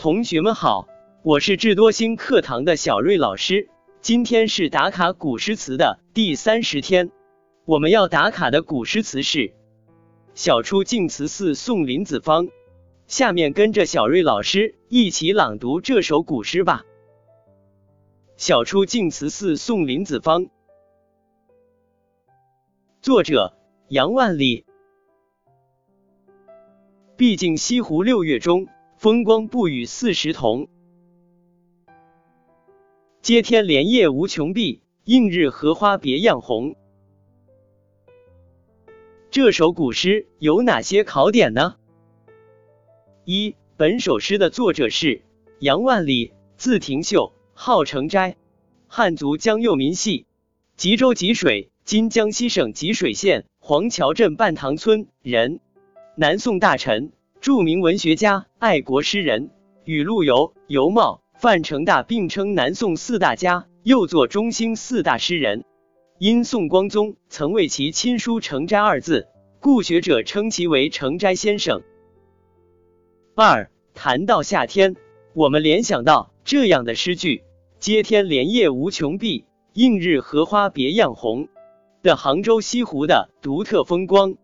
同学们好，我是智多星课堂的小瑞老师。今天是打卡古诗词的第三十天，我们要打卡的古诗词是《晓出净慈寺送林子方》。下面跟着小瑞老师一起朗读这首古诗吧。《晓出净慈寺送林子方》，作者杨万里。毕竟西湖六月中。风光不与四时同，接天莲叶无穷碧，映日荷花别样红。这首古诗有哪些考点呢？一、本首诗的作者是杨万里，字廷秀，号成斋，汉族江右民系，吉州吉水（今江西省吉水县）黄桥镇半塘村人，南宋大臣。著名文学家、爱国诗人，与陆游、尤袤、范成大并称南宋四大家，又作中兴四大诗人。因宋光宗曾为其亲书“成斋”二字，故学者称其为成斋先生。二谈到夏天，我们联想到这样的诗句：“接天莲叶无穷碧，映日荷花别样红”的杭州西湖的独特风光。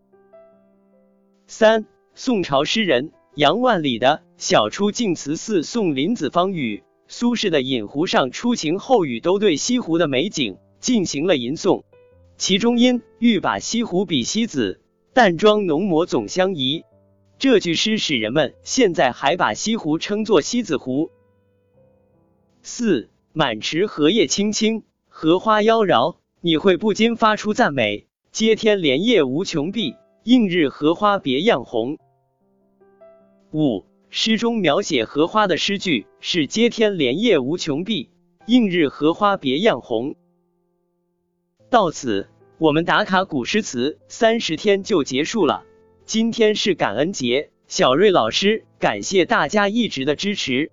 三宋朝诗人杨万里的《晓出净慈寺送林子方》与苏轼的《饮湖上初晴后雨》都对西湖的美景进行了吟诵，其中因欲把西湖比西子，淡妆浓抹总相宜。这句诗使人们现在还把西湖称作西子湖。四满池荷叶青青，荷花妖娆，你会不禁发出赞美：接天莲叶无穷碧，映日荷花别样红。五诗中描写荷花的诗句是“接天莲叶无穷碧，映日荷花别样红”。到此，我们打卡古诗词三十天就结束了。今天是感恩节，小瑞老师感谢大家一直的支持，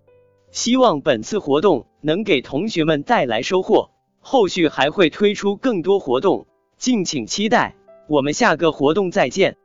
希望本次活动能给同学们带来收获。后续还会推出更多活动，敬请期待。我们下个活动再见。